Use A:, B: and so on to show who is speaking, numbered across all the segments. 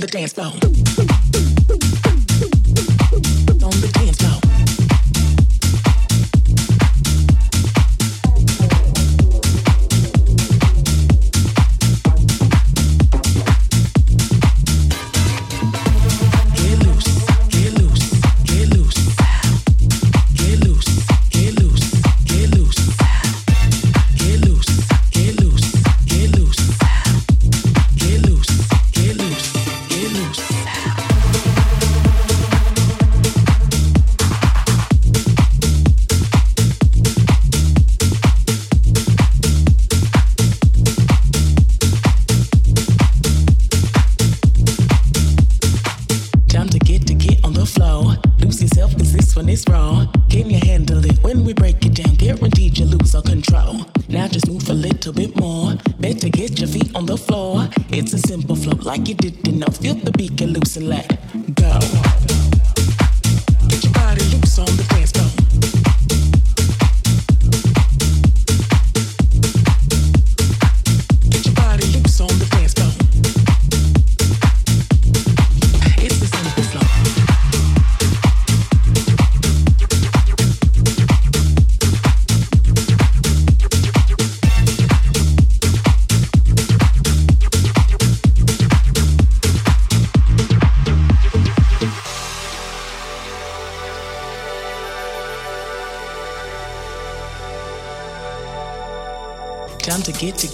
A: On the dance floor.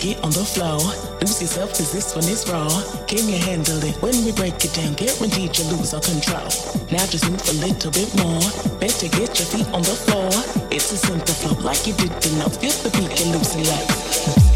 A: Get on the floor. Lose yourself cause this one is raw. Can you handle it when we break it down? Guaranteed you lose all control. Now just move a little bit more. Better get your feet on the floor. It's a simple flow like you didn't know. Feel the beat get loose and let.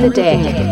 B: The deck.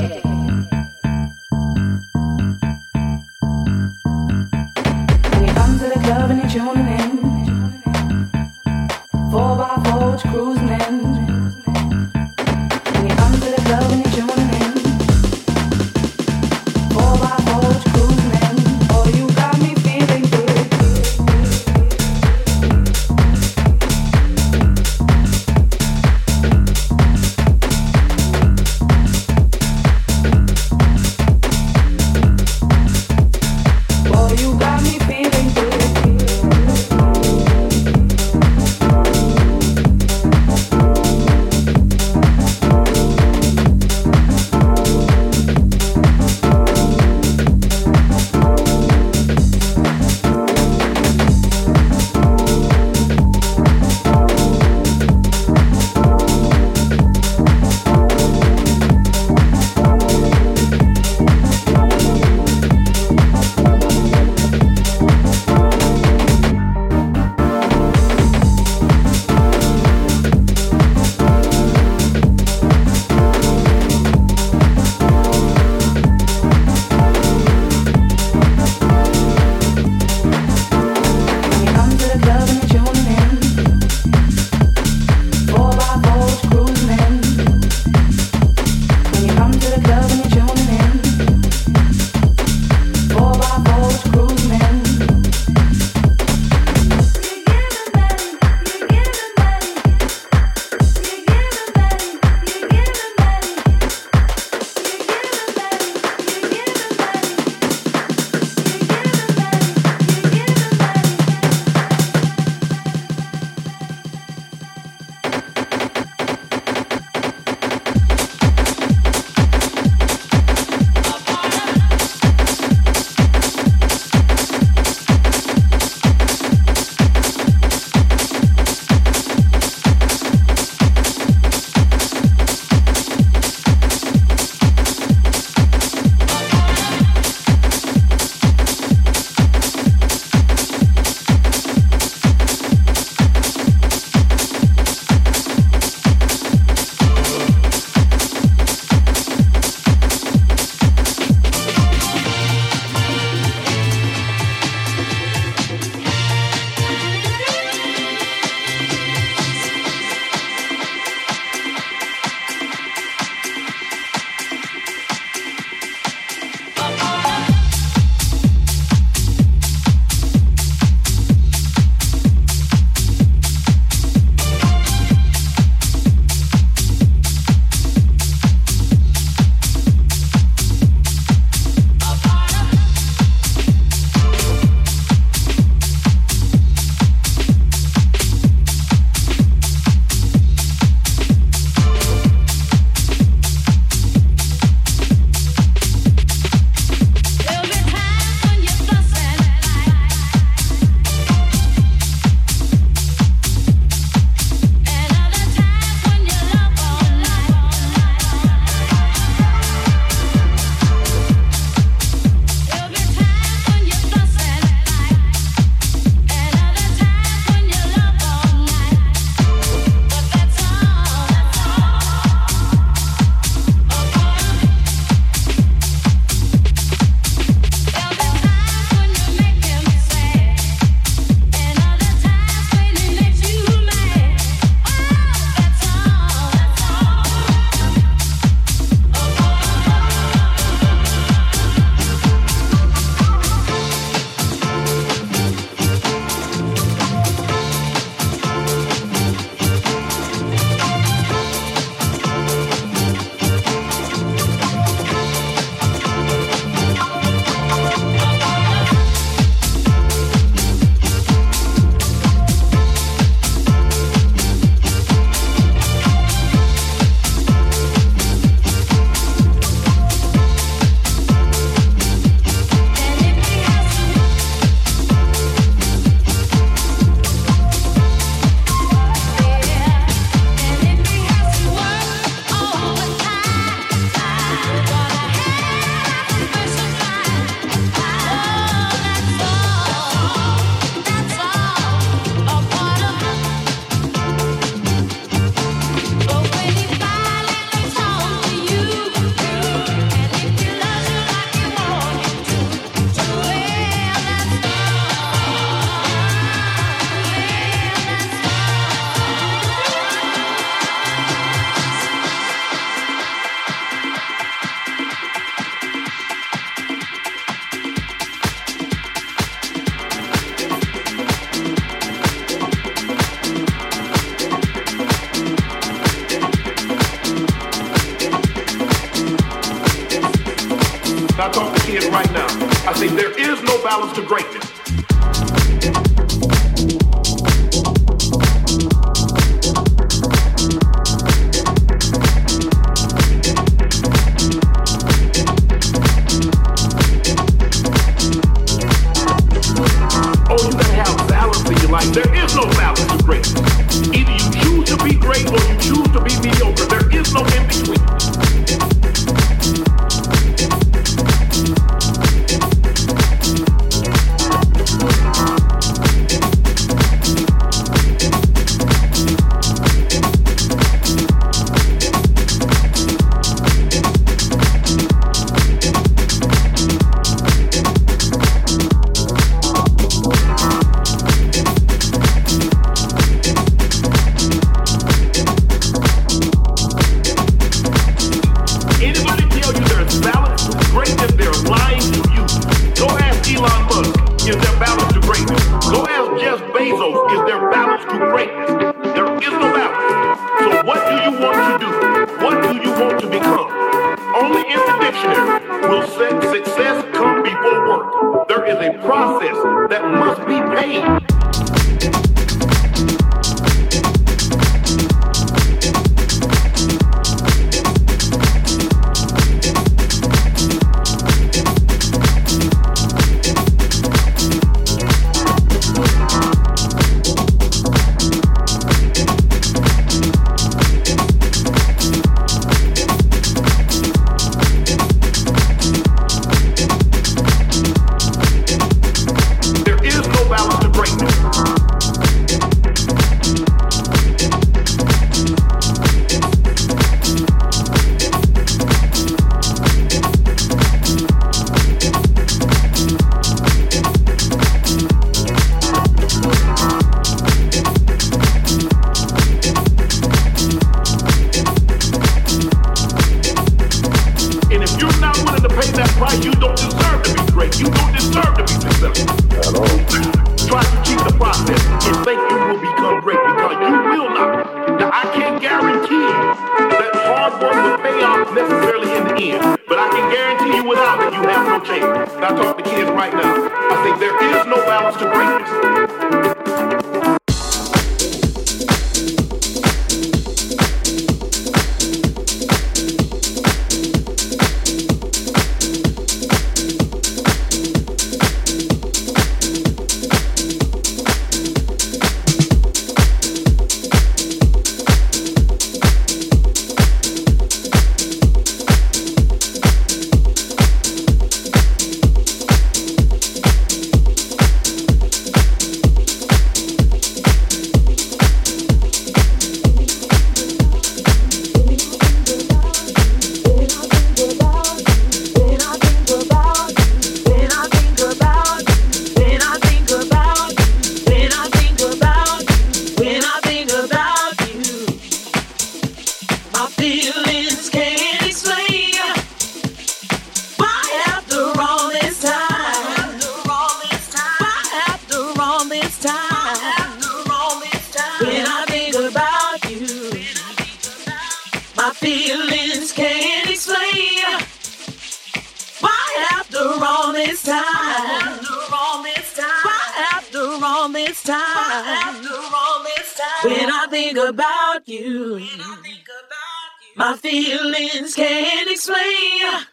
C: can't
D: explain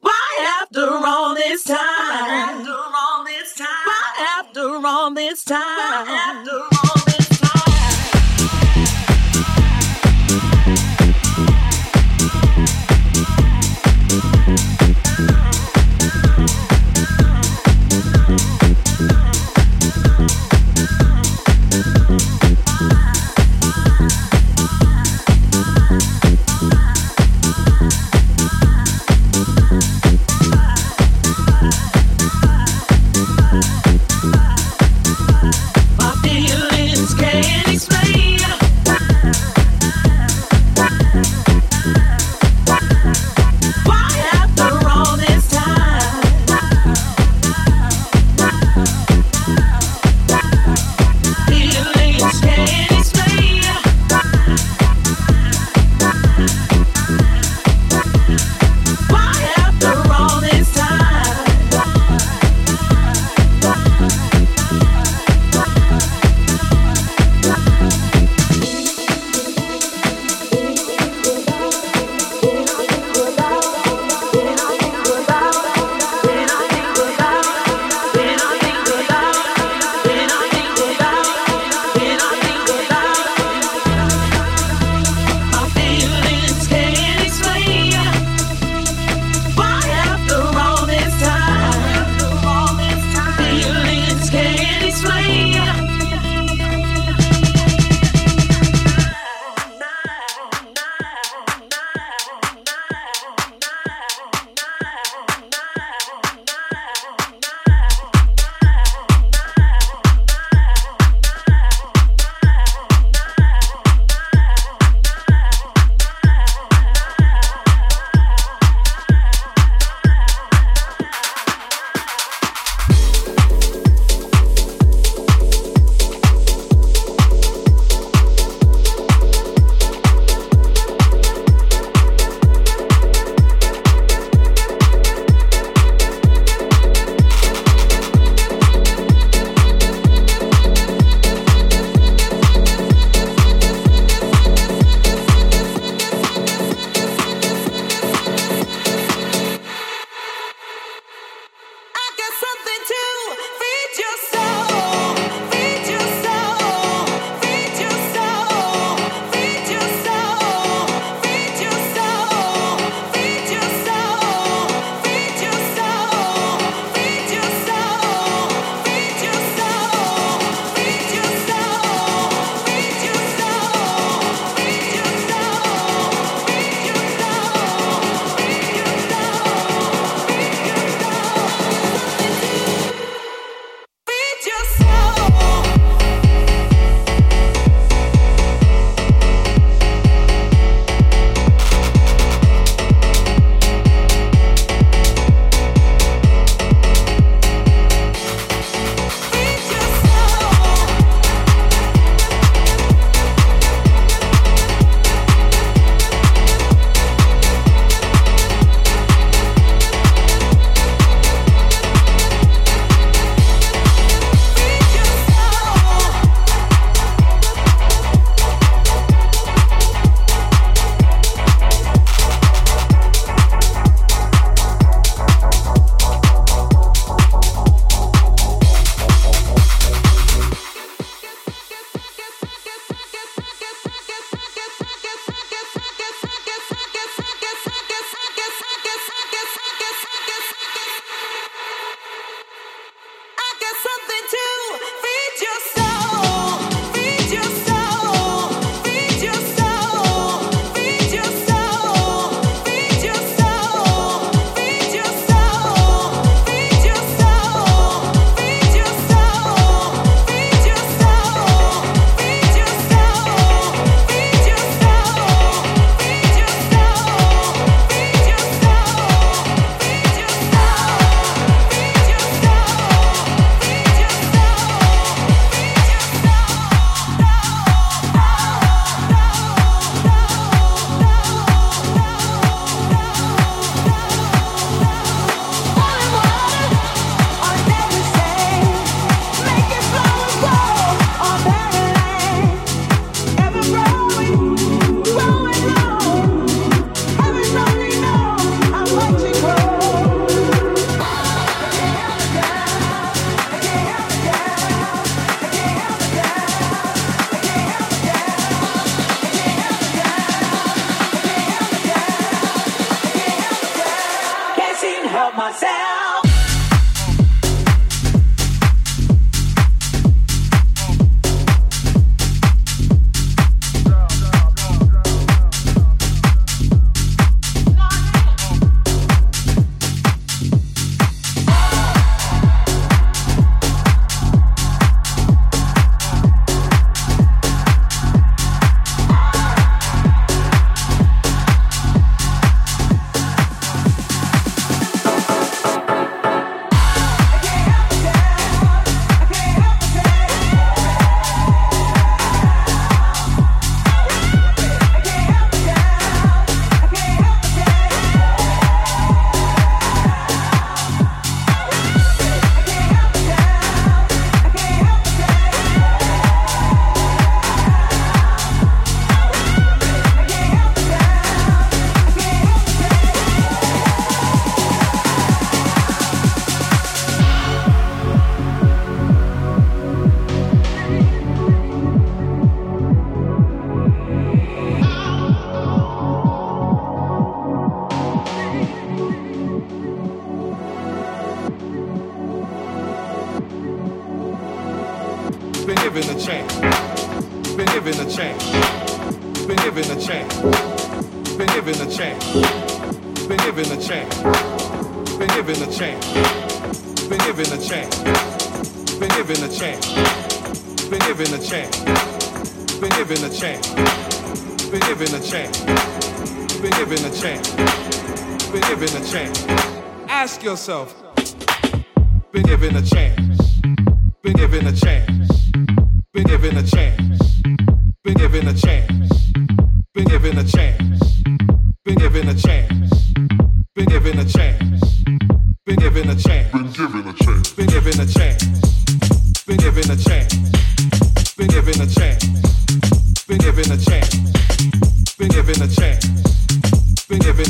D: why after all this time, why after all this time, why after all this time.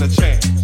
E: A chance.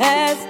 F: has